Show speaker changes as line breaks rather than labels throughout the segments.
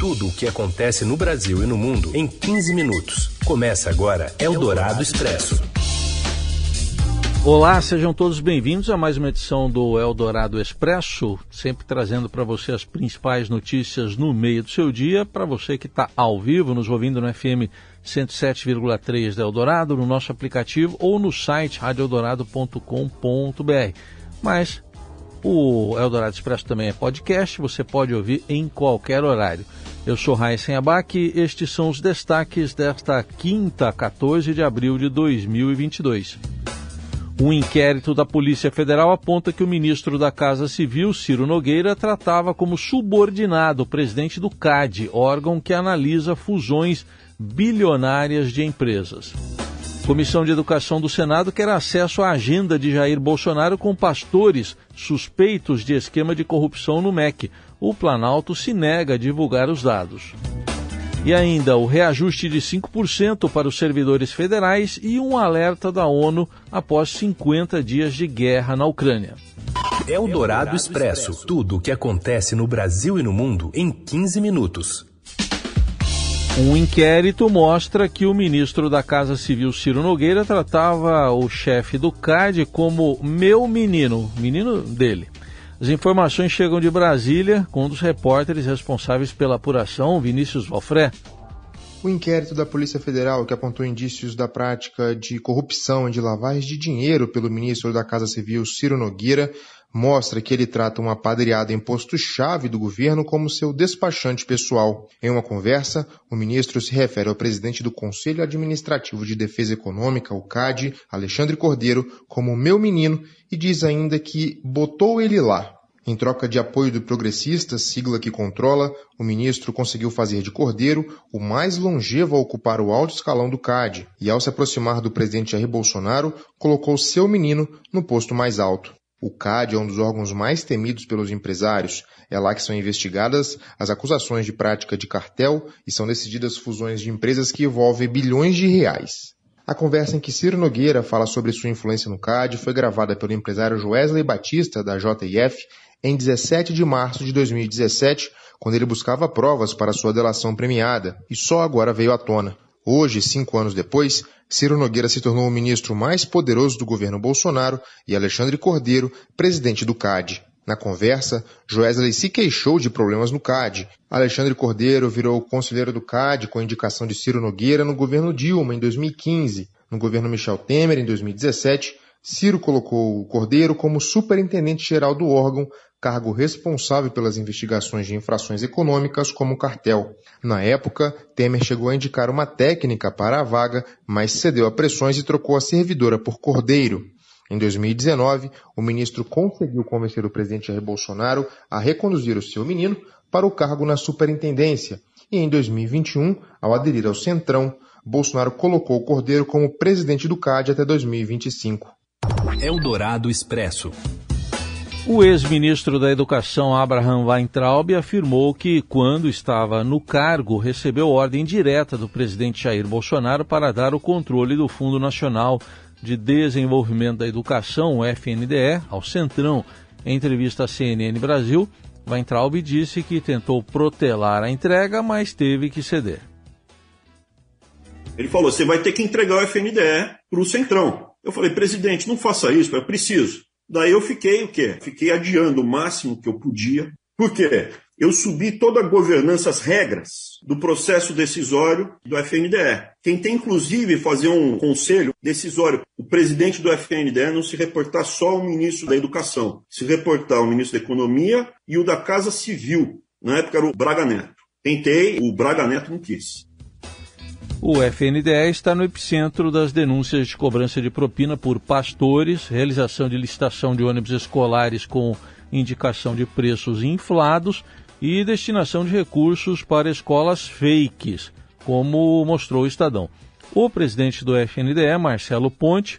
Tudo o que acontece no Brasil e no mundo em 15 minutos. Começa agora Eldorado Expresso.
Olá, sejam todos bem-vindos a mais uma edição do Eldorado Expresso, sempre trazendo para você as principais notícias no meio do seu dia, para você que está ao vivo, nos ouvindo no FM 107,3 da Eldorado, no nosso aplicativo ou no site radioeldorado.com.br. Mas o Eldorado Expresso também é podcast, você pode ouvir em qualquer horário. Eu sou Raíssen Abac estes são os destaques desta quinta, 14 de abril de 2022. Um inquérito da Polícia Federal aponta que o ministro da Casa Civil, Ciro Nogueira, tratava como subordinado o presidente do CAD, órgão que analisa fusões bilionárias de empresas. Comissão de Educação do Senado quer acesso à agenda de Jair Bolsonaro com pastores suspeitos de esquema de corrupção no MEC o Planalto se nega a divulgar os dados. E ainda o reajuste de 5% para os servidores federais e um alerta da ONU após 50 dias de guerra na Ucrânia.
É o Dourado Expresso. Tudo o que acontece no Brasil e no mundo em 15 minutos.
Um inquérito mostra que o ministro da Casa Civil, Ciro Nogueira, tratava o chefe do CAD como meu menino, menino dele. As informações chegam de Brasília com um dos repórteres responsáveis pela apuração, Vinícius Valfré.
O inquérito da Polícia Federal, que apontou indícios da prática de corrupção e de lavagem de dinheiro pelo ministro da Casa Civil, Ciro Nogueira, mostra que ele trata uma padreada em posto-chave do governo como seu despachante pessoal. Em uma conversa, o ministro se refere ao presidente do Conselho Administrativo de Defesa Econômica, o CAD, Alexandre Cordeiro, como meu menino e diz ainda que botou ele lá. Em troca de apoio do Progressistas, sigla que controla, o ministro conseguiu fazer de Cordeiro o mais longevo a ocupar o alto escalão do CAD e, ao se aproximar do presidente Jair Bolsonaro, colocou seu menino no posto mais alto. O CAD é um dos órgãos mais temidos pelos empresários. É lá que são investigadas as acusações de prática de cartel e são decididas fusões de empresas que envolvem bilhões de reais. A conversa em que Ciro Nogueira fala sobre sua influência no CAD foi gravada pelo empresário Joesley Batista, da JIF, em 17 de março de 2017, quando ele buscava provas para sua delação premiada, e só agora veio à tona. Hoje, cinco anos depois, Ciro Nogueira se tornou o ministro mais poderoso do governo Bolsonaro e Alexandre Cordeiro, presidente do CAD. Na conversa, Joesley se queixou de problemas no CAD. Alexandre Cordeiro virou conselheiro do CAD com indicação de Ciro Nogueira no governo Dilma em 2015. No governo Michel Temer, em 2017, Ciro colocou o Cordeiro como superintendente-geral do órgão, cargo responsável pelas investigações de infrações econômicas como cartel. Na época, Temer chegou a indicar uma técnica para a vaga, mas cedeu a pressões e trocou a servidora por Cordeiro. Em 2019, o ministro conseguiu convencer o presidente Jair Bolsonaro a reconduzir o seu menino para o cargo na superintendência. E em 2021, ao aderir ao Centrão, Bolsonaro colocou o Cordeiro como presidente do CAD até 2025.
Eldorado Expresso.
O ex-ministro da Educação, Abraham Weintraub, afirmou que, quando estava no cargo, recebeu ordem direta do presidente Jair Bolsonaro para dar o controle do Fundo Nacional de Desenvolvimento da Educação, o FNDE, ao Centrão. Em entrevista à CNN Brasil, Weintraub disse que tentou protelar a entrega, mas teve que ceder.
Ele falou: você vai ter que entregar o FNDE para o Centrão. Eu falei, presidente, não faça isso, eu preciso. Daí eu fiquei o quê? Fiquei adiando o máximo que eu podia. Por quê? eu subi toda a governança, as regras do processo decisório do FNDE. Tem, inclusive, fazer um conselho decisório, o presidente do FNDE não se reportar só ao ministro da Educação, se reportar ao ministro da Economia e o da Casa Civil. Na época era o Braga Neto. Tentei, o Braga Neto não quis.
O FNDE está no epicentro das denúncias de cobrança de propina por pastores, realização de licitação de ônibus escolares com indicação de preços inflados e destinação de recursos para escolas fakes, como mostrou o Estadão. O presidente do FNDE, Marcelo Ponte,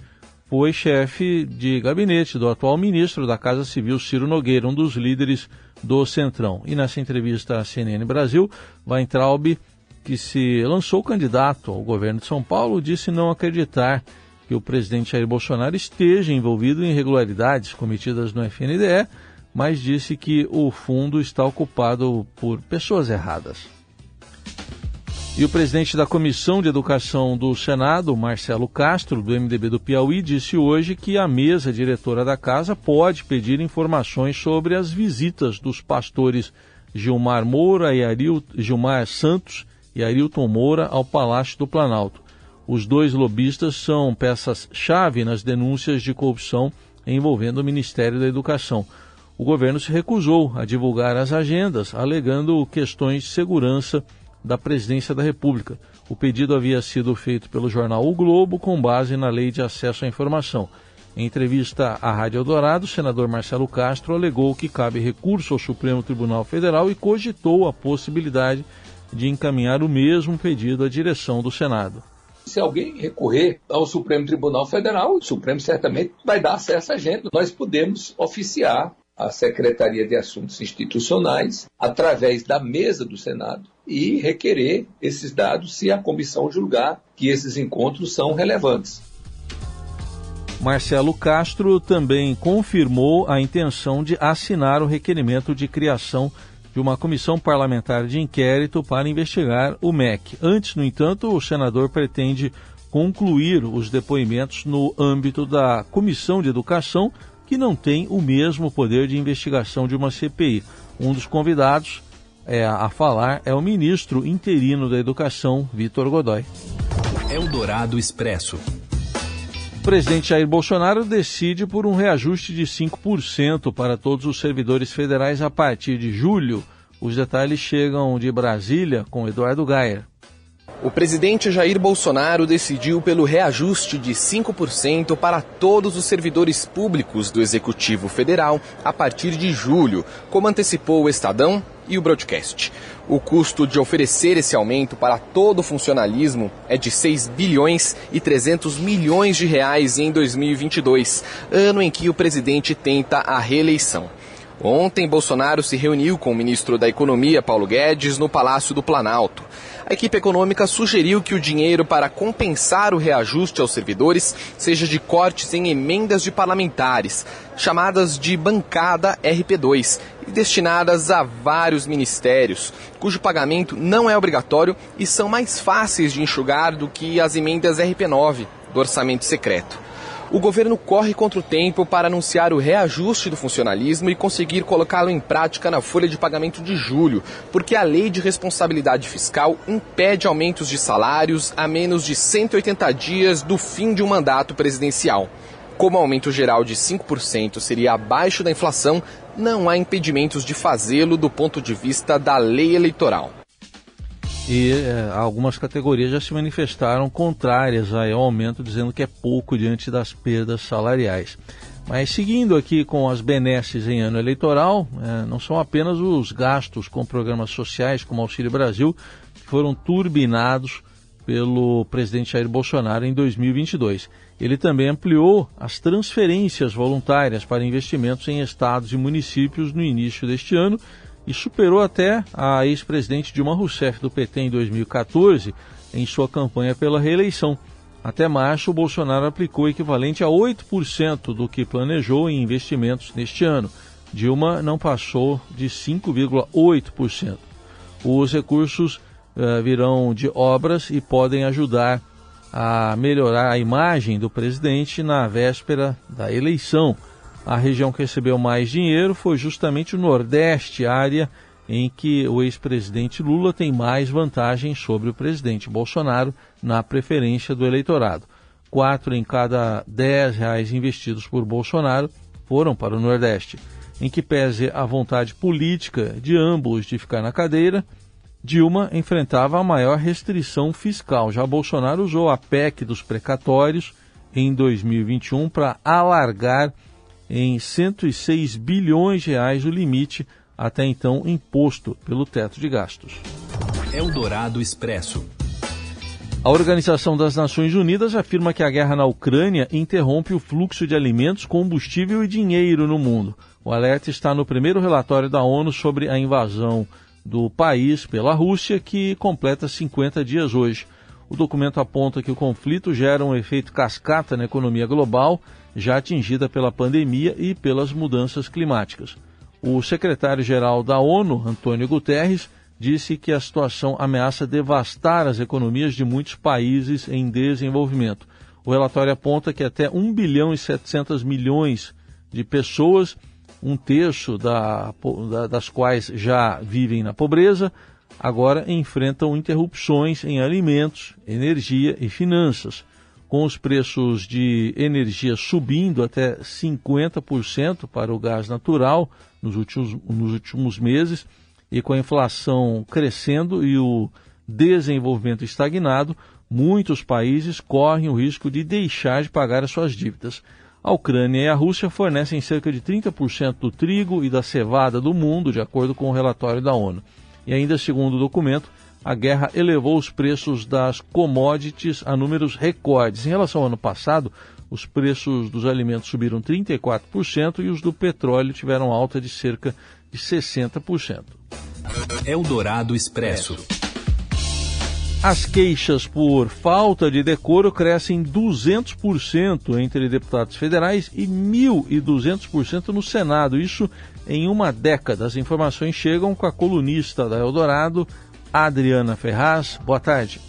foi chefe de gabinete do atual ministro da Casa Civil, Ciro Nogueira, um dos líderes do Centrão. E nessa entrevista à CNN Brasil, Weintraub, que se lançou candidato ao governo de São Paulo, disse não acreditar que o presidente Jair Bolsonaro esteja envolvido em irregularidades cometidas no FNDE mas disse que o fundo está ocupado por pessoas erradas. E o presidente da Comissão de Educação do Senado, Marcelo Castro, do MDB do Piauí, disse hoje que a mesa diretora da casa pode pedir informações sobre as visitas dos pastores Gilmar Moura e Aril, Gilmar Santos e Arilton Moura ao Palácio do Planalto. Os dois lobistas são peças-chave nas denúncias de corrupção envolvendo o Ministério da Educação. O governo se recusou a divulgar as agendas, alegando questões de segurança da Presidência da República. O pedido havia sido feito pelo jornal O Globo com base na Lei de Acesso à Informação. Em entrevista à Rádio Eldorado, o senador Marcelo Castro alegou que cabe recurso ao Supremo Tribunal Federal e cogitou a possibilidade de encaminhar o mesmo pedido à direção do Senado.
Se alguém recorrer ao Supremo Tribunal Federal, o Supremo certamente vai dar acesso a gente. Nós podemos oficiar a Secretaria de Assuntos Institucionais através da mesa do Senado e requerer esses dados se a comissão julgar que esses encontros são relevantes.
Marcelo Castro também confirmou a intenção de assinar o requerimento de criação de uma comissão parlamentar de inquérito para investigar o MEC. Antes, no entanto, o senador pretende concluir os depoimentos no âmbito da Comissão de Educação, que não tem o mesmo poder de investigação de uma CPI. Um dos convidados é, a falar é o ministro interino da Educação, Vitor Godoy.
Eldorado Expresso.
O presidente Jair Bolsonaro decide por um reajuste de 5% para todos os servidores federais a partir de julho. Os detalhes chegam de Brasília com Eduardo Gaia.
O presidente Jair Bolsonaro decidiu pelo reajuste de 5% para todos os servidores públicos do Executivo Federal a partir de julho, como antecipou o Estadão e o Broadcast. O custo de oferecer esse aumento para todo o funcionalismo é de 6 bilhões e 300 milhões de reais em 2022, ano em que o presidente tenta a reeleição. Ontem, Bolsonaro se reuniu com o ministro da Economia, Paulo Guedes, no Palácio do Planalto. A equipe econômica sugeriu que o dinheiro para compensar o reajuste aos servidores seja de cortes em emendas de parlamentares, chamadas de bancada RP2, e destinadas a vários ministérios, cujo pagamento não é obrigatório e são mais fáceis de enxugar do que as emendas RP9 do orçamento secreto o governo corre contra o tempo para anunciar o reajuste do funcionalismo e conseguir colocá-lo em prática na folha de pagamento de julho, porque a lei de responsabilidade fiscal impede aumentos de salários a menos de 180 dias do fim de um mandato presidencial. Como o aumento geral de 5% seria abaixo da inflação, não há impedimentos de fazê-lo do ponto de vista da lei eleitoral
e é, algumas categorias já se manifestaram contrárias ao aumento, dizendo que é pouco diante das perdas salariais. Mas seguindo aqui com as benesses em ano eleitoral, é, não são apenas os gastos com programas sociais como Auxílio Brasil que foram turbinados pelo presidente Jair Bolsonaro em 2022. Ele também ampliou as transferências voluntárias para investimentos em estados e municípios no início deste ano e superou até a ex-presidente Dilma Rousseff do PT em 2014 em sua campanha pela reeleição. Até março, Bolsonaro aplicou o equivalente a 8% do que planejou em investimentos neste ano. Dilma não passou de 5,8%. Os recursos uh, virão de obras e podem ajudar a melhorar a imagem do presidente na véspera da eleição. A região que recebeu mais dinheiro foi justamente o Nordeste, área em que o ex-presidente Lula tem mais vantagem sobre o presidente Bolsonaro na preferência do eleitorado. Quatro em cada dez reais investidos por Bolsonaro foram para o Nordeste. Em que pese a vontade política de ambos de ficar na cadeira, Dilma enfrentava a maior restrição fiscal. Já Bolsonaro usou a PEC dos precatórios em 2021 para alargar em 106 bilhões de reais o limite até então imposto pelo teto de gastos.
Eldorado Expresso.
A Organização das Nações Unidas afirma que a guerra na Ucrânia interrompe o fluxo de alimentos, combustível e dinheiro no mundo. O alerta está no primeiro relatório da ONU sobre a invasão do país pela Rússia, que completa 50 dias hoje. O documento aponta que o conflito gera um efeito cascata na economia global já atingida pela pandemia e pelas mudanças climáticas. O secretário-geral da ONU, Antônio Guterres, disse que a situação ameaça devastar as economias de muitos países em desenvolvimento. O relatório aponta que até 1 bilhão e 700 milhões de pessoas, um terço da, da, das quais já vivem na pobreza, agora enfrentam interrupções em alimentos, energia e finanças. Com os preços de energia subindo até 50% para o gás natural nos últimos, nos últimos meses e com a inflação crescendo e o desenvolvimento estagnado, muitos países correm o risco de deixar de pagar as suas dívidas. A Ucrânia e a Rússia fornecem cerca de 30% do trigo e da cevada do mundo, de acordo com o relatório da ONU. E ainda segundo o documento, a guerra elevou os preços das commodities a números recordes. Em relação ao ano passado, os preços dos alimentos subiram 34% e os do petróleo tiveram alta de cerca de 60%.
Eldorado Expresso.
As queixas por falta de decoro crescem 200% entre deputados federais e 1.200% no Senado. Isso em uma década. As informações chegam com a colunista da Eldorado, Adriana Ferraz. Boa tarde.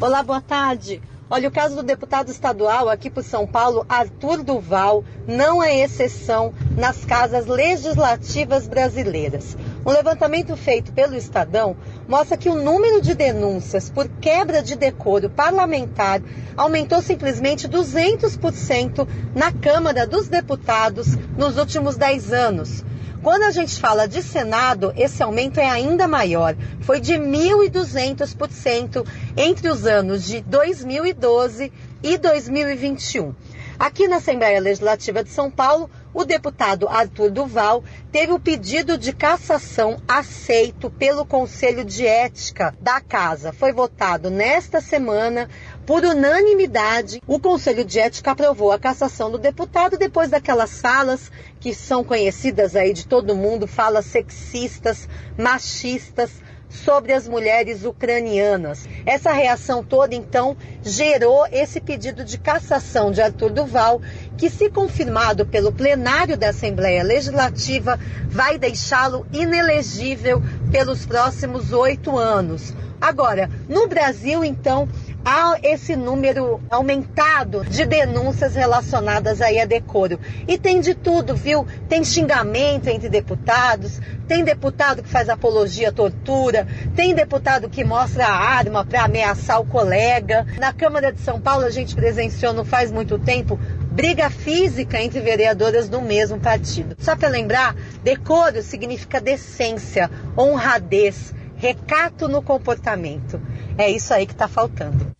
Olá, boa tarde. Olha, o caso do deputado estadual aqui por São Paulo, Arthur Duval, não é exceção nas casas legislativas brasileiras. Um levantamento feito pelo Estadão mostra que o número de denúncias por quebra de decoro parlamentar aumentou simplesmente 200% na Câmara dos Deputados nos últimos 10 anos. Quando a gente fala de Senado, esse aumento é ainda maior. Foi de 1.200% entre os anos de 2012 e 2021. Aqui na Assembleia Legislativa de São Paulo, o deputado Arthur Duval teve o pedido de cassação aceito pelo Conselho de Ética da Casa. Foi votado nesta semana por unanimidade. O Conselho de Ética aprovou a cassação do deputado depois daquelas falas que são conhecidas aí de todo mundo, falas sexistas, machistas, sobre as mulheres ucranianas. Essa reação toda, então, gerou esse pedido de cassação de Arthur Duval, que, se confirmado pelo plenário da Assembleia Legislativa, vai deixá-lo inelegível pelos próximos oito anos. Agora, no Brasil, então, há esse número aumentado de denúncias relacionadas aí a decoro. E tem de tudo, viu? Tem xingamento entre deputados, tem deputado que faz apologia à tortura, tem deputado que mostra a arma para ameaçar o colega. Na Câmara de São Paulo a gente presenciou não faz muito tempo briga física entre vereadoras do mesmo partido. Só para lembrar, decoro significa decência, honradez, recato no comportamento. É isso aí que está faltando.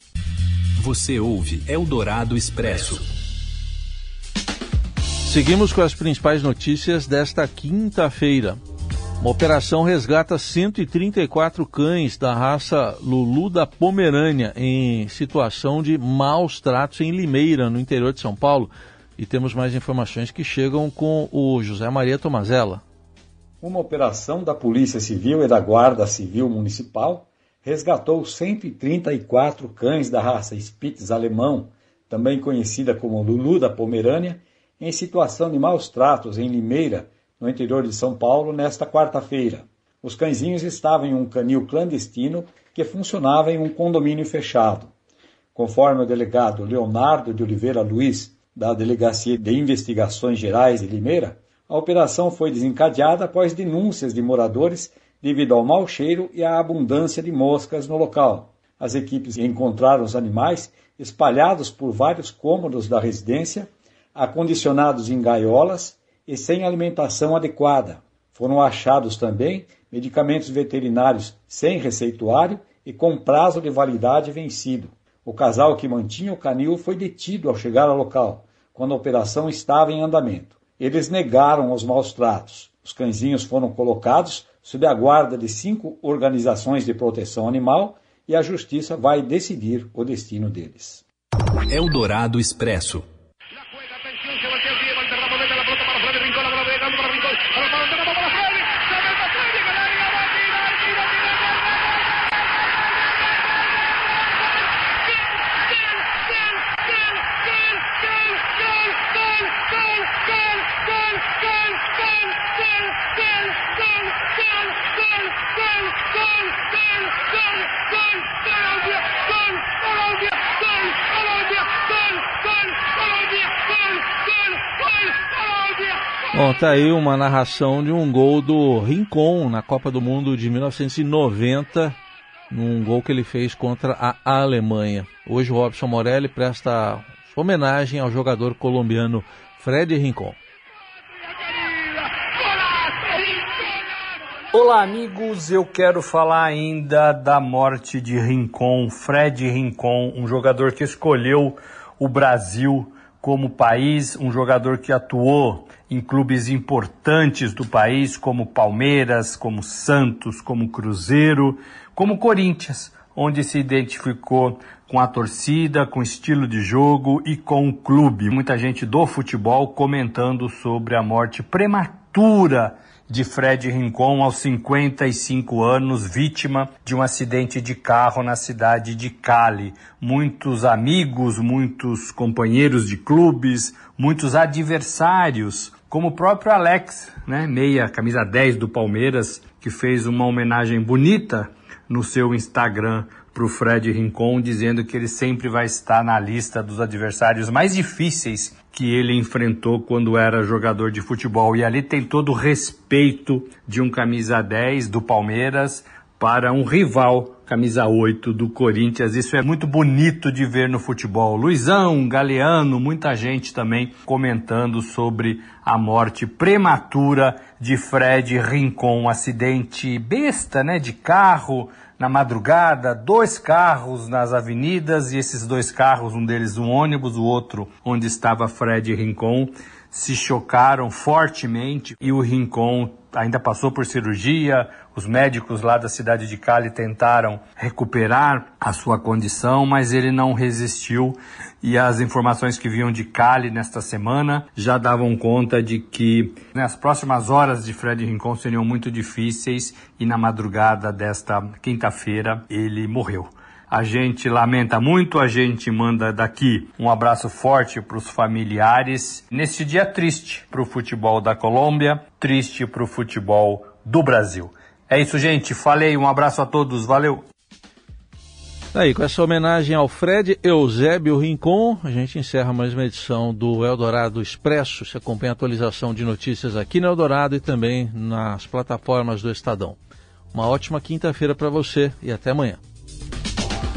Você ouve Eldorado Expresso.
Seguimos com as principais notícias desta quinta-feira. Uma operação resgata 134 cães da raça Lulu da Pomerânia em situação de maus tratos em Limeira, no interior de São Paulo. E temos mais informações que chegam com o José Maria Tomazella.
Uma operação da Polícia Civil e da Guarda Civil Municipal resgatou 134 cães da raça Spitz alemão, também conhecida como Lulu da Pomerânia, em situação de maus tratos em Limeira, no interior de São Paulo, nesta quarta-feira. Os cãezinhos estavam em um canil clandestino que funcionava em um condomínio fechado. Conforme o delegado Leonardo de Oliveira Luiz, da Delegacia de Investigações Gerais de Limeira, a operação foi desencadeada após denúncias de moradores devido ao mau cheiro e à abundância de moscas no local. As equipes encontraram os animais espalhados por vários cômodos da residência, acondicionados em gaiolas e sem alimentação adequada. Foram achados também medicamentos veterinários sem receituário e com prazo de validade vencido. O casal que mantinha o canil foi detido ao chegar ao local, quando a operação estava em andamento. Eles negaram os maus tratos. Os cãezinhos foram colocados sob a guarda de cinco organizações de proteção animal e a justiça vai decidir o destino deles.
É Eldorado Expresso.
Bom, tá aí uma narração de um gol do Rincon na Copa do Mundo de 1990, num gol que ele fez contra a Alemanha. Hoje o Robson Morelli presta homenagem ao jogador colombiano Fred Rincon.
Olá, amigos. Eu quero falar ainda da morte de Rincon, Fred Rincon, um jogador que escolheu o Brasil como país, um jogador que atuou em clubes importantes do país, como Palmeiras, como Santos, como Cruzeiro, como Corinthians, onde se identificou com a torcida, com o estilo de jogo e com o clube. Muita gente do futebol comentando sobre a morte prematura de Fred Rincon aos 55 anos, vítima de um acidente de carro na cidade de Cali. Muitos amigos, muitos companheiros de clubes, muitos adversários, como o próprio Alex, né, meia, camisa 10 do Palmeiras, que fez uma homenagem bonita no seu Instagram para o Fred Rincon, dizendo que ele sempre vai estar na lista dos adversários mais difíceis que ele enfrentou quando era jogador de futebol. E ali tem todo o respeito de um camisa 10 do Palmeiras para um rival camisa 8 do Corinthians. Isso é muito bonito de ver no futebol. Luizão, Galeano, muita gente também comentando sobre a morte prematura de Fred Rincon, um acidente besta, né, de carro na madrugada, dois carros nas avenidas e esses dois carros, um deles um ônibus, o outro onde estava Fred Rincon, se chocaram fortemente e o Rincon ainda passou por cirurgia. Os médicos lá da cidade de Cali tentaram recuperar a sua condição, mas ele não resistiu. E as informações que vinham de Cali nesta semana já davam conta de que né, as próximas horas de Fred Rincon seriam muito difíceis e na madrugada desta quinta-feira ele morreu. A gente lamenta muito, a gente manda daqui um abraço forte para os familiares neste dia triste para o futebol da Colômbia, triste para o futebol do Brasil. É isso, gente. Falei, um abraço a todos, valeu.
Aí, com essa homenagem ao Fred Eusébio Rincon, a gente encerra mais uma edição do Eldorado Expresso. Você acompanha a atualização de notícias aqui no Eldorado e também nas plataformas do Estadão. Uma ótima quinta-feira para você e até amanhã.